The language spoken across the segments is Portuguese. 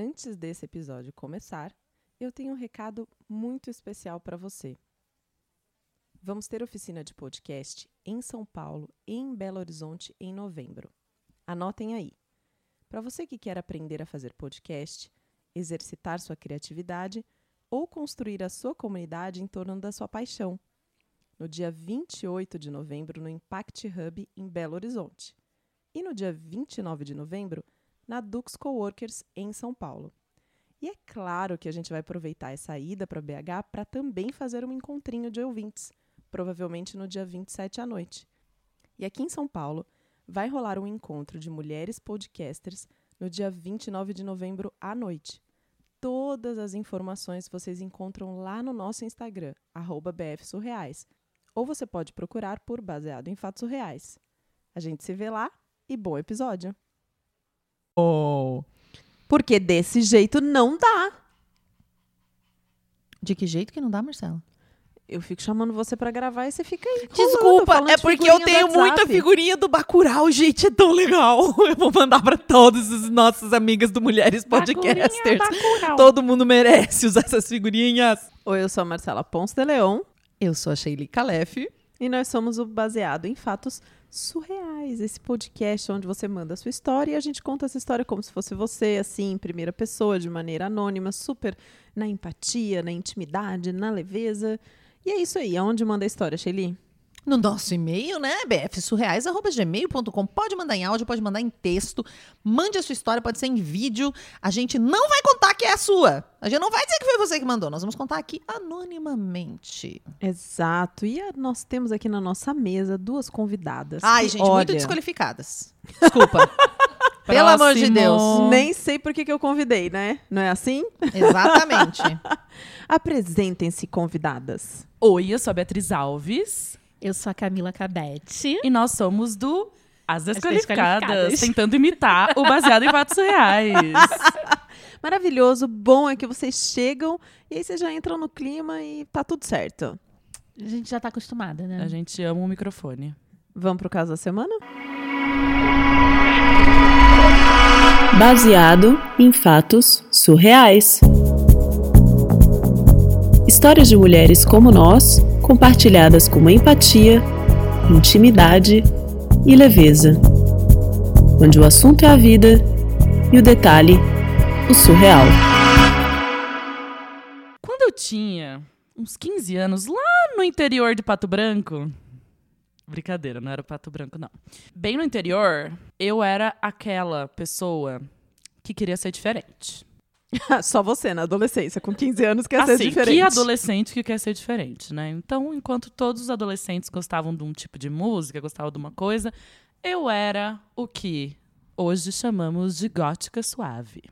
Antes desse episódio começar, eu tenho um recado muito especial para você. Vamos ter oficina de podcast em São Paulo e em Belo Horizonte em novembro. Anotem aí. Para você que quer aprender a fazer podcast, exercitar sua criatividade ou construir a sua comunidade em torno da sua paixão. No dia 28 de novembro, no Impact Hub em Belo Horizonte. E no dia 29 de novembro, na Dux Coworkers em São Paulo. E é claro que a gente vai aproveitar essa ida para BH para também fazer um encontrinho de ouvintes, provavelmente no dia 27 à noite. E aqui em São Paulo, vai rolar um encontro de mulheres podcasters no dia 29 de novembro à noite. Todas as informações vocês encontram lá no nosso Instagram, BFSurreais. Ou você pode procurar por Baseado em Fatos Reais. A gente se vê lá e bom episódio! Porque desse jeito não dá. De que jeito que não dá, Marcela? Eu fico chamando você pra gravar e você fica aí. Desculpa, é porque eu tenho muita figurinha do Bacurau, gente, é tão legal. Eu vou mandar pra todas as nossas amigas do Mulheres Podcasters. Todo mundo merece usar essas figurinhas. Oi, eu sou a Marcela Ponce de Leon Eu sou a Sheili Calef. e nós somos o Baseado em Fatos Surreais, esse podcast onde você manda a sua história e a gente conta essa história como se fosse você, assim, em primeira pessoa, de maneira anônima, super na empatia, na intimidade, na leveza. E é isso aí, aonde manda a história, Shelly? No nosso e-mail, né? bfsurreais.gmail.com. Pode mandar em áudio, pode mandar em texto. Mande a sua história, pode ser em vídeo. A gente não vai contar que é a sua. A gente não vai dizer que foi você que mandou. Nós vamos contar aqui anonimamente. Exato. E a- nós temos aqui na nossa mesa duas convidadas. Ai, que, gente, muito olha, desqualificadas. Desculpa. Pelo amor de Deus. Nem sei por que, que eu convidei, né? Não é assim? Exatamente. Apresentem-se, convidadas. Oi, eu sou a Beatriz Alves Eu sou a Camila Cabete. e nós somos do As Desqualificadas, Desqualificadas. tentando imitar o baseado em fatos reais. Maravilhoso. Bom é que vocês chegam e aí vocês já entram no clima e tá tudo certo. A gente já tá acostumada, né? A gente ama o microfone. Vamos pro caso da semana? Baseado em fatos surreais. Histórias de mulheres como nós, compartilhadas com empatia, intimidade e leveza. Onde o assunto é a vida e o detalhe, o surreal. Quando eu tinha uns 15 anos, lá no interior de Pato Branco. Brincadeira, não era Pato Branco, não. Bem no interior, eu era aquela pessoa que queria ser diferente. Só você, na adolescência, com 15 anos, quer ser assim, diferente. que adolescente que quer ser diferente, né? Então, enquanto todos os adolescentes gostavam de um tipo de música, gostavam de uma coisa, eu era o que hoje chamamos de gótica suave.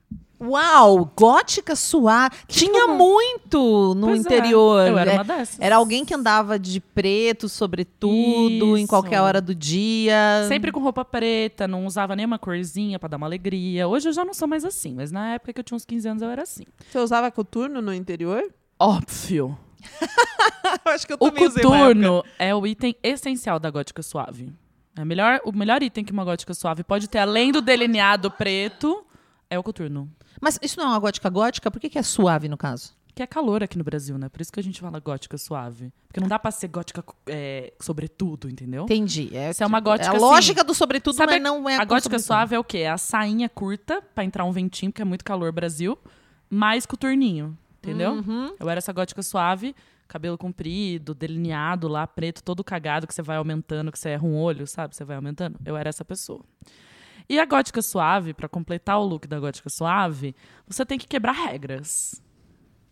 Uau, gótica suave. Tinha muito no Pois é, interior. eu era É, uma dessas. Era alguém que andava de preto, sobretudo, em Isso. qualquer hora do dia. Sempre com roupa preta, não usava nenhuma corzinha pra dar uma alegria. Hoje eu já não sou mais assim, mas na época que eu tinha uns 15 anos eu era assim. Você usava coturno no interior? Óbvio. Eu acho que eu O coturno é o item essencial da gótica suave. É melhor, o melhor item que uma gótica suave pode ter, além do delineado preto, é o coturno. Mas isso não é uma gótica gótica? Por que, que é suave, no caso? Que é calor aqui no Brasil, né? Por isso que a gente fala gótica suave. Porque não dá pra ser gótica é, sobretudo, entendeu? Entendi. É, Isso é uma gótica é a assim, lógica do sobretudo, Sabe mas não é a gótica suave é o quê? É a sainha curta pra entrar um ventinho, porque é muito calor Brasil, mais coturninho, entendeu? Uhum. Eu era essa gótica suave, cabelo comprido, delineado lá, preto, todo cagado, que você vai aumentando, que você erra um olho, sabe? Você vai aumentando. Eu era essa pessoa. E a gótica suave, pra completar o look da gótica suave, você tem que quebrar regras.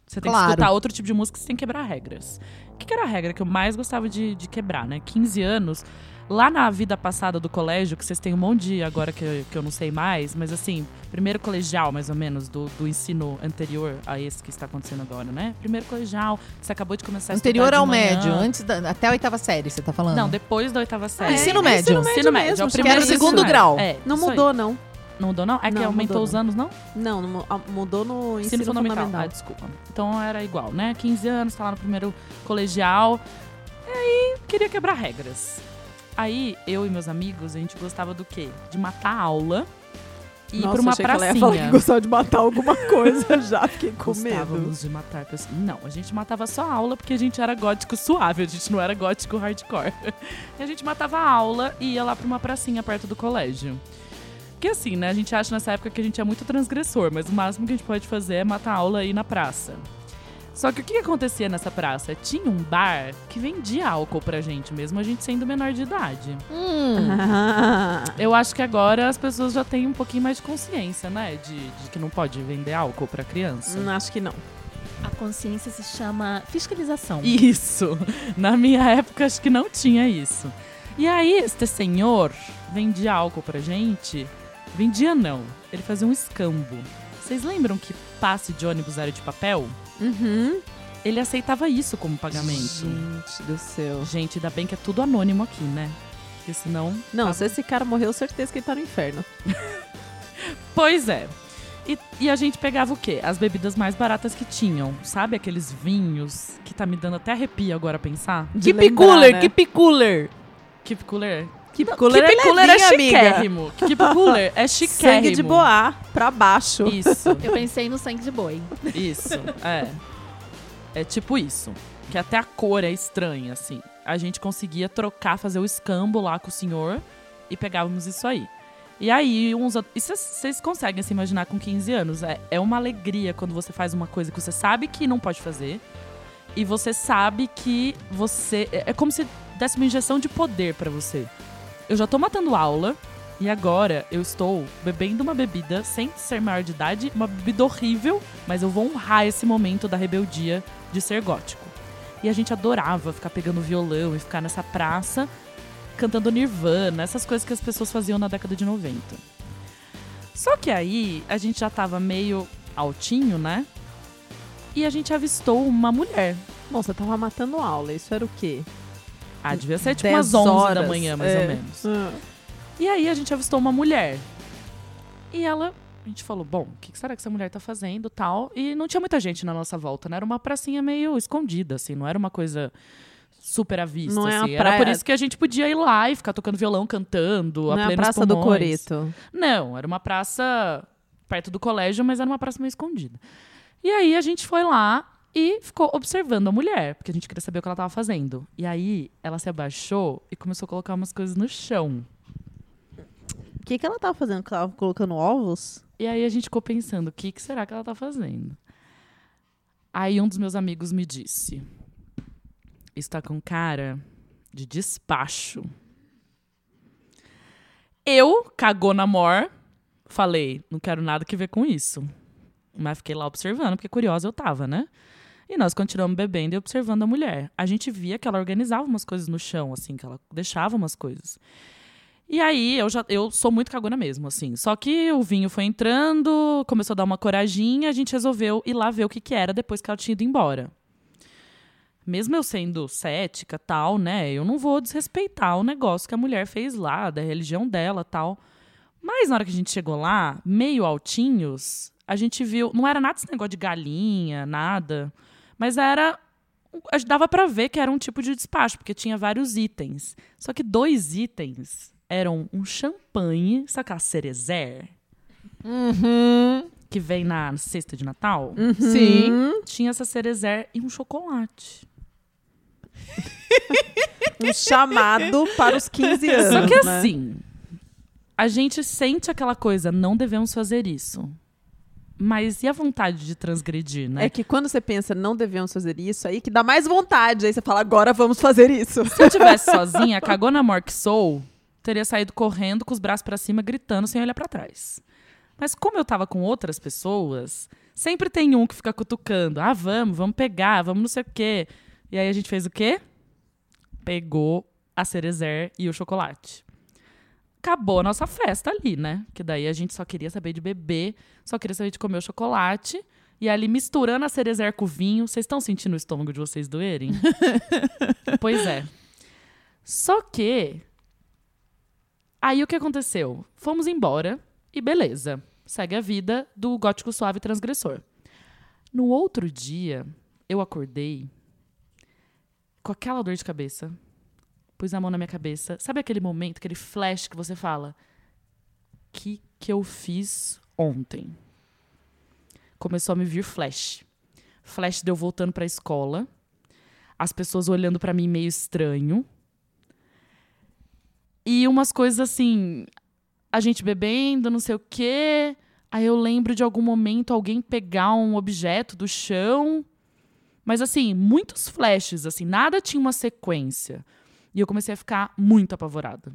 Você tem Claro. que escutar outro tipo de música, você tem que quebrar regras. O que, que era a regra que eu mais gostava de, de quebrar, né? 15 anos. Lá na vida passada do colégio, que vocês têm um monte de agora que, eu- que eu não sei mais, mas assim, primeiro colegial, mais ou menos, do, do ensino anterior a esse que está acontecendo agora, né? Primeiro colegial, você acabou de começar a Anterior ao médio, antes da- até a oitava série, você tá falando? Não, depois da oitava série. ensino é médio. Ensino médio, mesmo, é o que primeiro era o ensino segundo médio. grau. É, Não isso aí. mudou, não. Não mudou, não? É que Não, aumentou mudou, os anos, não? Não, não ah, mudou no ensino, Ensino, fundamental. fundamental. Ah, desculpa. Então era igual, né? 15 anos, tá lá no primeiro colegial. E aí, queria quebrar regras. Aí, eu e meus amigos, a gente gostava do quê? De matar aula ir Nossa, pra uma achei que ela ia pracinha. falar que gostava de matar alguma coisa, já fiquei com medo. Gostávamos de matar pessoas. Não, a gente matava só aula porque a gente era gótico suave, a gente não era gótico hardcore. E a gente matava a aula e ia lá pra uma pracinha perto do colégio. Porque assim, né, a gente acha nessa época que a gente é muito transgressor, mas o máximo que a gente pode fazer é matar aula e ir na praça. Só que o que acontecia nessa praça? Tinha um bar que vendia álcool pra gente, mesmo a gente sendo menor de idade. Ah, Eu acho que agora as pessoas já têm um pouquinho mais de consciência, né? De, de que não pode vender álcool pra criança. hum, acho que não. A consciência se chama fiscalização. Isso. Na minha época, acho que não tinha isso. E aí, este senhor vendia álcool pra gente. Vendia não. Ele fazia um escambo. Vocês lembram que passe de ônibus era de papel? Uhum. Ele aceitava isso como pagamento. Gente do céu. Gente, ainda bem que é tudo anônimo aqui, né? Porque senão. Não, Tá- se esse cara morreu, certeza que ele tá no inferno. Pois é. E, e a gente pegava o quê? As bebidas mais baratas que tinham. Sabe aqueles vinhos que tá me dando até arrepio agora pensar? De Keep lembrar, cooler, né? keep cooler. Keep Cooler? Keep cooler, Keep é Cooler é levinho, amiga. chiquérrimo. Keep Cooler é chiquérrimo. Sangue de boar pra baixo. Isso, Eu pensei no sangue de boi. isso, é. É tipo isso. Que até a cor é estranha, assim. A gente conseguia trocar, fazer o escambo lá com o senhor e pegávamos isso aí. E aí, uns outros. E vocês conseguem se imaginar com 15 anos? É, é uma alegria quando você faz uma coisa que você sabe que não pode fazer. E você sabe que você. É é como se desse uma injeção de poder pra você. Eu já tô matando aula. E agora eu estou bebendo uma bebida sem ser maior de idade, uma bebida horrível, mas eu vou honrar esse momento da rebeldia de ser gótico. E a gente adorava ficar pegando violão e ficar nessa praça cantando Nirvana, essas coisas que as pessoas faziam na década de 90. Só que aí a gente já tava meio altinho, né? E a gente avistou uma mulher. Bom, você tava matando aula, isso era o quê? Ah, devia ser tipo 10 umas 11 da horas, manhã, mais é. ou menos. Ah. E aí a gente avistou uma mulher. E ela, a gente falou, bom, o que que será que essa mulher tá fazendo, tal? E não tinha muita gente na nossa volta, né? Era uma pracinha meio escondida, assim, não era uma coisa super à vista, Não é assim. a Era por praia- isso que a gente podia ir lá e ficar tocando violão, cantando, a Não é a Praça do. Coreto. Não, era uma praça perto do colégio, mas era uma praça meio escondida. E aí a gente foi lá e ficou observando a mulher, porque a gente queria saber o que ela tava fazendo. E aí ela se abaixou e começou a colocar umas coisas no chão. O que, que ela tava fazendo? Que ela tava colocando ovos? E aí a gente ficou pensando, o que, que será que ela tá fazendo? Aí um dos meus amigos me disse: está com cara de despacho. Eu, cagou na mor, falei, não quero nada que ver com isso. Mas fiquei lá observando, porque curiosa eu tava, né? E nós continuamos bebendo e observando a mulher. A gente via que ela organizava umas coisas no chão, assim, que ela deixava umas coisas. E aí, eu já eu sou muito cagona mesmo, assim. Só que o vinho foi entrando, começou a dar uma corajinha, a gente resolveu ir lá ver o que, que era depois que ela tinha ido embora. Mesmo eu sendo cética, tal, né? Eu não vou desrespeitar o negócio que a mulher fez lá, da religião dela, tal. Mas na hora que a gente chegou lá, meio altinhos, a gente viu. Não era nada esse negócio de galinha, nada. Mas era. Dava pra ver que era um tipo de despacho, porque tinha vários itens. Só que dois itens eram um champanhe, saca a cerezer? Que vem na cesta de Natal. Sim. Tinha essa cerezer e um chocolate. Um chamado para os 15 anos. Só que né? assim, a gente sente aquela coisa, não devemos fazer isso. Mas e a vontade de transgredir, né? É que quando você pensa, não devemos fazer isso, aí que dá mais vontade. Aí você fala, agora vamos fazer isso. Se eu tivesse sozinha, cagou na mor que sou, teria saído correndo com os braços pra cima, gritando sem olhar pra trás. Mas como eu tava com outras pessoas, sempre tem um que fica cutucando. Ah, vamos, vamos pegar, vamos não sei o quê. E aí a gente fez o quê? Pegou a cerezer e o chocolate. Acabou a nossa festa ali, né? Que daí a gente só queria saber de beber, só queria saber de comer o chocolate. E ali misturando a cerezer com o vinho. Vocês estão sentindo o estômago de vocês doerem? pois é. Só que. Aí o que aconteceu? Fomos embora e beleza. Segue a vida do gótico suave transgressor. No outro dia, eu acordei com aquela dor de cabeça. Pus a mão na minha cabeça. Sabe aquele momento, aquele flash que você fala? Que que eu fiz ontem? Começou a me vir flash. Flash deu voltando pra escola. As pessoas olhando pra mim meio estranho. E umas coisas assim, a gente bebendo, não sei o quê. Aí eu lembro de algum momento alguém pegar um objeto do chão. Mas assim, muitos flashes, assim, nada tinha uma sequência. E eu comecei a ficar muito apavorada.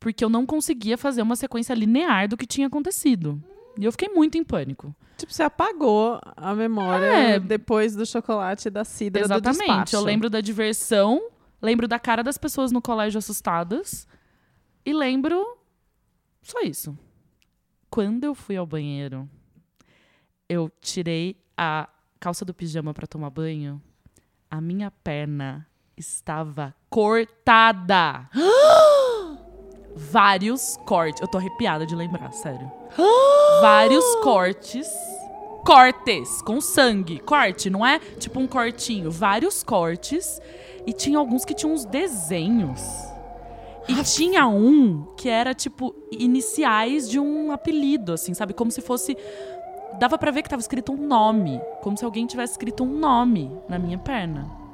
Porque eu não conseguia fazer uma sequência linear do que tinha acontecido. E eu fiquei muito em pânico. Tipo, você apagou a memória É. depois do chocolate e da cidra do Exatamente. despacho. Eu lembro da diversão, lembro da cara das pessoas no colégio assustadas e lembro só isso. Quando eu fui ao banheiro, eu tirei a calça do pijama para tomar banho. A minha perna estava cortada. Vários cortes. Eu tô arrepiada de lembrar, sério. Vários cortes. Cortes com sangue. Corte, não é tipo um cortinho. Vários cortes. E tinha alguns que tinham uns desenhos. E tinha um que era, tipo, iniciais de um apelido, assim, sabe? Como se fosse. Dava pra ver que tava escrito um nome. Como se alguém tivesse escrito um nome na minha perna.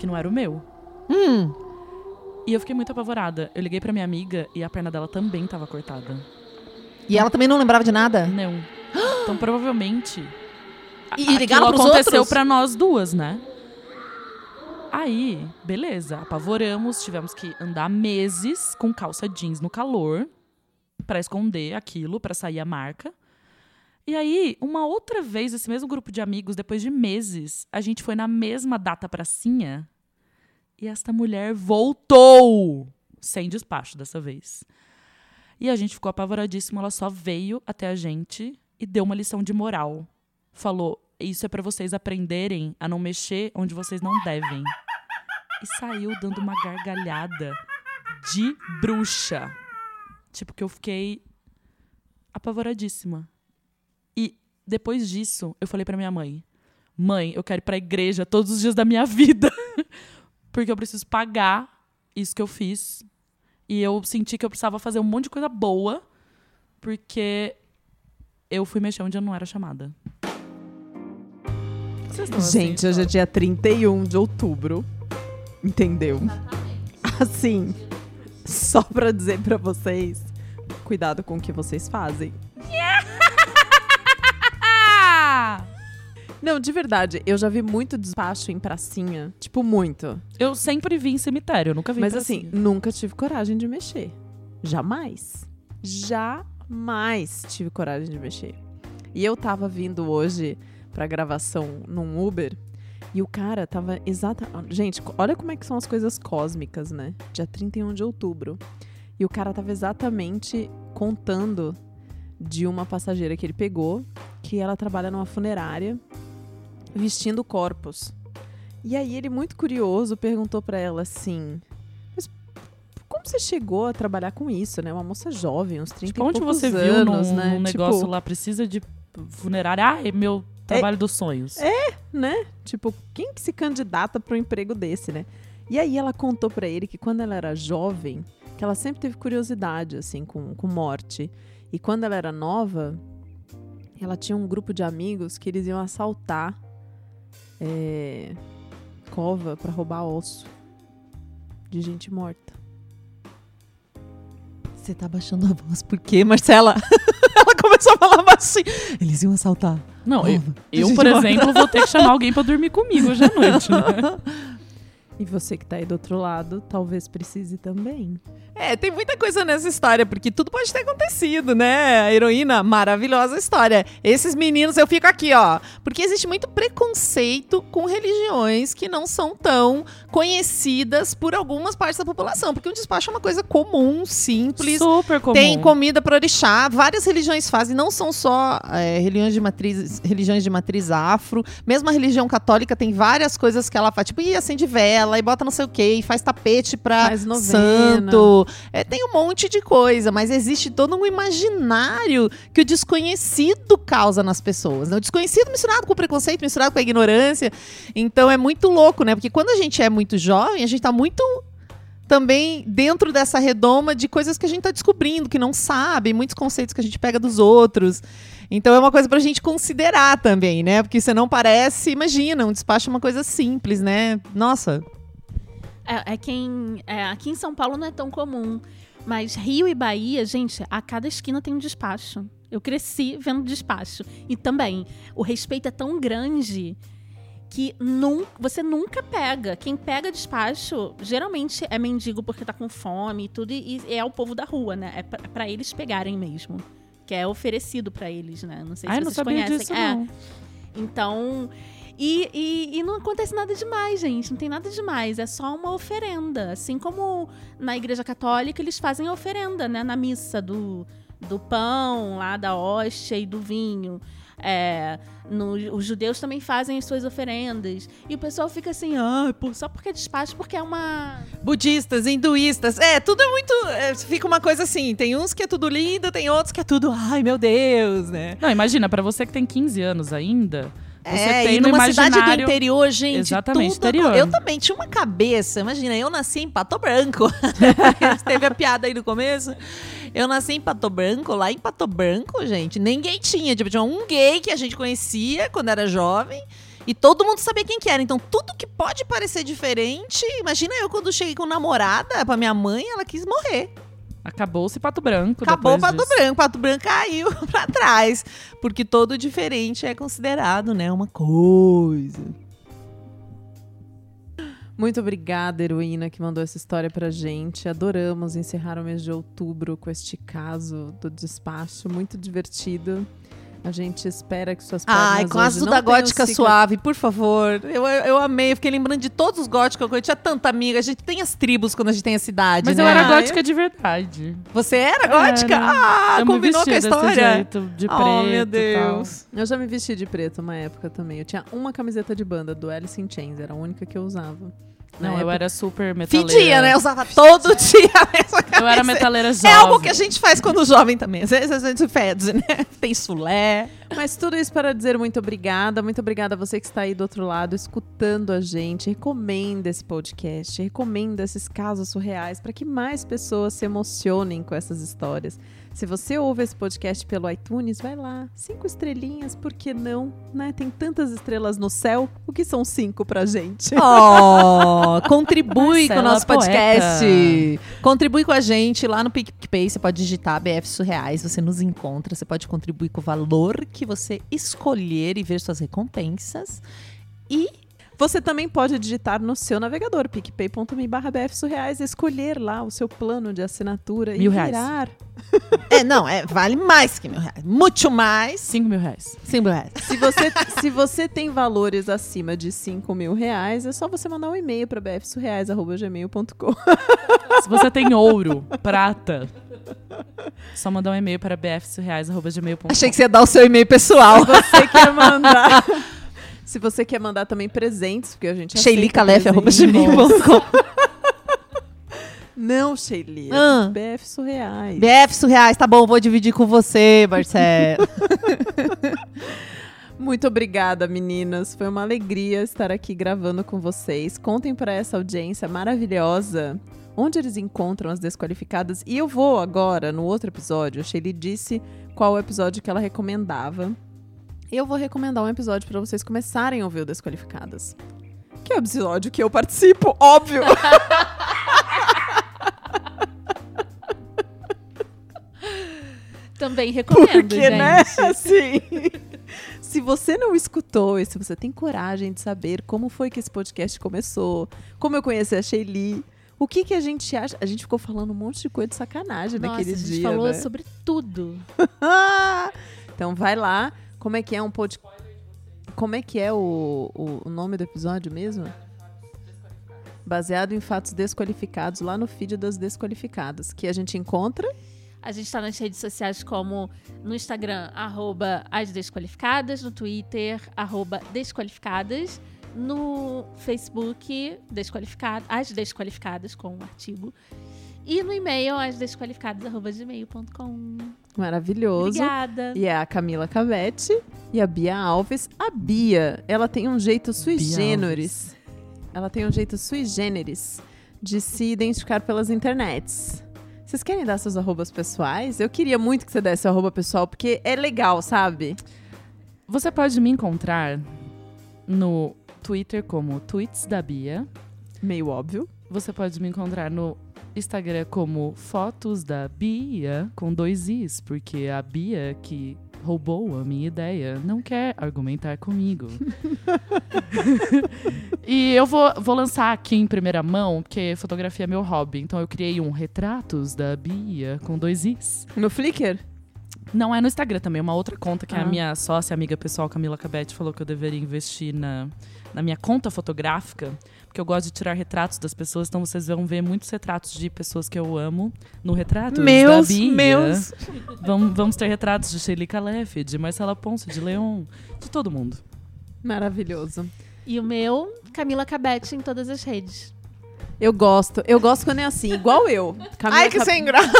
Que não era o meu. Hum. E eu fiquei muito apavorada. Eu liguei pra minha amiga e a perna dela também tava cortada. E ela também não lembrava de nada? Não. Então provavelmente. a- E ligaram pros aconteceu outros? pra nós duas, né? Aí, beleza, apavoramos, tivemos que andar meses com calça jeans no calor pra esconder aquilo, pra sair a marca. E aí, uma outra vez, esse mesmo grupo de amigos, depois de meses, a gente foi na mesma data pracinha e esta mulher voltou sem despacho dessa vez. E a gente ficou apavoradíssimo, ela só veio até a gente e deu uma lição de moral. Falou: "Isso é pra vocês aprenderem a não mexer onde vocês não devem". E saiu dando uma gargalhada de bruxa. Tipo que eu fiquei apavoradíssima. Depois disso, eu falei pra minha mãe: "Mãe, eu quero ir pra igreja todos os dias da minha vida, porque eu preciso pagar isso que eu fiz e eu senti que eu precisava fazer um monte de coisa boa, porque eu fui mexer onde eu não era chamada. Assim, Gente, hoje é dia 31 de outubro. Entendeu? Assim, só pra dizer pra vocês, cuidado com o que vocês fazem. Não, de verdade, eu já vi muito despacho em pracinha. Tipo, muito. Eu sempre vi em cemitério, eu nunca vi Mas pra assim, nunca tive coragem de mexer. Jamais. Jamais tive coragem de mexer. E eu tava vindo hoje pra gravação num Uber e o cara tava exata. Gente, olha como é que são as coisas cósmicas, né? Dia 31 de outubro. E o cara tava exatamente contando de uma passageira que ele pegou, que ela trabalha numa funerária vestindo corpos. E aí ele muito curioso perguntou pra ela assim: "Mas como você chegou a trabalhar com isso, né? Uma moça jovem, uns 30 Tipo, e onde poucos você viu anos, num, né? num negócio tipo, lá, precisa de funerária? Ah, é meu trabalho dos sonhos. né? Tipo, quem que se candidata para um emprego desse, né? E aí ela contou pra ele que quando ela era jovem, que ela sempre teve curiosidade, assim, com, com morte. E quando ela era nova, ela tinha um grupo de amigos que eles iam assaltar é, cova pra roubar osso de gente morta. Você tá baixando a voz por quê, Marcela? ela começou a falar baixinho. Eles iam assaltar. Não, eu, Cova. eu, por morta. exemplo, vou ter que chamar alguém pra dormir comigo hoje à noite, né? E você que tá aí do outro lado, talvez precise também. É, tem muita coisa nessa história, porque tudo pode ter acontecido, né? A heroína, maravilhosa história. Esses meninos, eu fico aqui, ó. Porque existe muito preconceito com religiões que não são tão conhecidas por algumas partes da população. Porque o despacho é uma coisa comum, simples. Super comum. Tem comida para orixá, várias religiões fazem, não são só é, religiões, de matriz, religiões de matriz afro. Mesmo a religião católica tem várias coisas que ela faz, tipo, e acende vela, e bota não sei o quê, e faz tapete pra Faz santo. É, tem um monte de coisa, mas existe todo um imaginário que o desconhecido causa nas pessoas. Né? O desconhecido misturado com o preconceito, misturado com a ignorância. Então é muito louco, né? Porque quando a gente é muito jovem, a gente tá muito também dentro dessa redoma de coisas que a gente tá descobrindo, que não sabe, muitos conceitos que a gente pega dos outros. Então é uma coisa pra gente considerar também, né? Porque você não parece, imagina, um despacho é uma coisa simples, né? Nossa, É, é quem. é, aqui em São Paulo não é tão comum. Mas Rio e Bahia, gente, a cada esquina tem um despacho. Eu cresci vendo despacho. E também, o respeito é tão grande que nun, você nunca pega. Quem pega despacho, geralmente é mendigo porque tá com fome e tudo, e, e é o povo da rua, né? É pra, é eles pegarem mesmo. Que é oferecido pra eles, né? Não sei se Ai, não vocês sabia conhecem. disso, É. não. Então. E, e, e não acontece nada demais, gente. Não tem nada demais. É só uma oferenda. Assim como na Igreja Católica eles fazem a oferenda, né? Na missa do, do pão, lá da hóstia e do vinho. É, no- os judeus também fazem as suas oferendas. E o pessoal fica assim, ah, pô, só porque é despacho, porque é uma. budistas, hinduístas, é, tudo é muito. é, fica uma coisa assim. Tem uns que é tudo lindo, tem outros que é tudo, ai meu Deus, né? Não, imagina, pra você que tem 15 anos ainda, você é, tem e numa cidade do interior, gente. Exatamente, tudo interior. Eu também tinha uma cabeça. Imagina, eu nasci em Pato Branco. Teve a piada aí no começo. Eu nasci em Pato Branco, lá em Pato Branco, gente, ninguém tinha. Tipo, tinha um gay que a gente conhecia quando era jovem. E todo mundo sabia quem que era. Então, tudo que pode parecer diferente. Imagina eu quando cheguei com namorada pra minha mãe, ela quis morrer. Acabou-se Pato Branco Acabou Pato disso. Branco. Pato Branco caiu pra trás. Porque todo diferente é considerado, né? Uma coisa. Muito obrigada, heroína, que mandou essa história pra gente. Adoramos encerrar o mês de outubro com este caso do despacho. Muito divertido. A gente espera que suas pernas Ai, com a da gótica cica- suave, por favor. Eu, eu, eu amei, eu fiquei lembrando de todos os góticos que eu. Tinha tanta amiga. A gente tem as tribos quando a gente tem a cidade, Mas né? eu era gótica de verdade. Você era gótica? Era. Ah, eu me combinou com a história. jeito, de preto oh, meu tal. Deus. Eu já me vesti de preto uma época também. Eu tinha uma camiseta de banda do Alice in Chains, era a única que eu usava. Não, eu época- era super metaleira. Fedia, né? Eu usava todo dia a mesma Eu era metaleira É jovem. algo que a gente faz quando jovem também. Às vezes a gente fede, né? Tem sulé. Mas tudo isso para dizer muito obrigada. Muito obrigada a você que está aí do outro lado escutando a gente. Recomenda esse podcast, recomenda esses casos surreais para que mais pessoas se emocionem com essas histórias. Se você ouve esse podcast pelo iTunes, vai lá. Cinco estrelinhas, por que não? Né? Tem tantas estrelas no céu. O que são cinco pra gente? Oh, contribui com o nosso podcast. Poeta. Contribui com a gente lá no PicPay. Você pode digitar BF Surreais, você nos encontra. Você pode contribuir com o valor que você escolher e ver suas recompensas. E Você também pode digitar no seu navegador, picpay.me barra bfsurreais, escolher lá o seu plano de assinatura Mil e reais. virar. É, não, é, vale mais que mil reais. Muito mais. 5 mil reais. Cinco mil reais. Se você, se você tem valores acima de 5 mil reais, é só você mandar um e-mail para bfsurreais.gmail.com. Se você tem ouro, prata, só mandar um e-mail para bfsurreais.gmail.com. Achei que você ia dar o seu e-mail pessoal. você quer mandar. Se você quer mandar também presentes, porque a gente aceita Sheilicalef.gmail.com Não, Sheili. é Ah. BF Surreais. BF Surreais, tá bom, vou dividir com você, Marcelo. Muito obrigada, meninas. Foi uma alegria estar aqui gravando com vocês. Contem para essa audiência maravilhosa onde eles encontram as desqualificadas. E eu vou agora, no outro episódio, a Shelly disse qual o episódio que ela recomendava. Eu vou recomendar um episódio para vocês começarem a ouvir o Desqualificadas. Que é o episódio que eu participo, óbvio. Também recomendo, Porque, gente. né? Assim. Se você não escutou e se você tem coragem de saber como foi que esse podcast começou, como eu conheci a Shelly, o que que a gente acha? A gente ficou falando um monte de coisa de sacanagem Nossa, naquele a gente dia, falou né? sobre tudo. então vai lá. Como é que é um podcast? Como é que é o, o, o nome do episódio mesmo? Baseado em fatos desqualificados lá no feed das desqualificadas, que a gente encontra A gente tá nas redes sociais como no Instagram, arroba as desqualificadas, no Twitter, arroba desqualificadas, no Facebook, desqualificado, as desqualificadas com um artigo. E no e-mail, asdesqualificadas.gmail.com. maravilhoso. Obrigada. E é a Camila Cavete e a Bia Alves. A Bia, ela tem um jeito sui Bia generis. Ela tem um jeito sui generis de se identificar pelas internets. Vocês querem dar seus arrobas pessoais? Eu queria muito que você desse arroba pessoal, porque é legal, sabe? Você pode me encontrar no Twitter como Tweets da Bia. Meio óbvio. Você pode me encontrar no Instagram como Fotos da Bia, com dois Is, porque a Bia que roubou a minha ideia não quer argumentar comigo. e eu vou, vou lançar aqui em primeira mão, porque fotografia é meu hobby. Então eu criei um Retratos da Bia, com dois Is. No Flickr? Não é no Instagram também, é uma outra conta que Ah. a minha sócia, amiga pessoal, Camila Cabete, falou que eu deveria investir na, na minha conta fotográfica, porque eu gosto de tirar retratos das pessoas, então vocês vão ver muitos retratos de pessoas que eu amo no retrato Meus, da Bia. meus. Vamos, vamos ter retratos de Shelly Calef, de Marcela Ponce, de Leon, de todo mundo. Maravilhoso. E o meu, Camila Cabete em todas as redes. Eu gosto. Eu gosto quando é assim, igual eu. Camila Ai, que Cap- sem graça.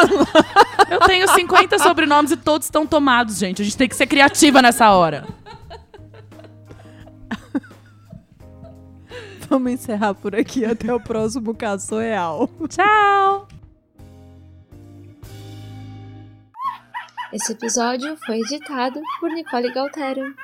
Eu tenho 50 sobrenomes e todos estão tomados, gente. A gente tem que ser criativa nessa hora. Vamos encerrar por aqui. Até o próximo caso real. Tchau! Esse episódio foi editado por Nicole Galtero.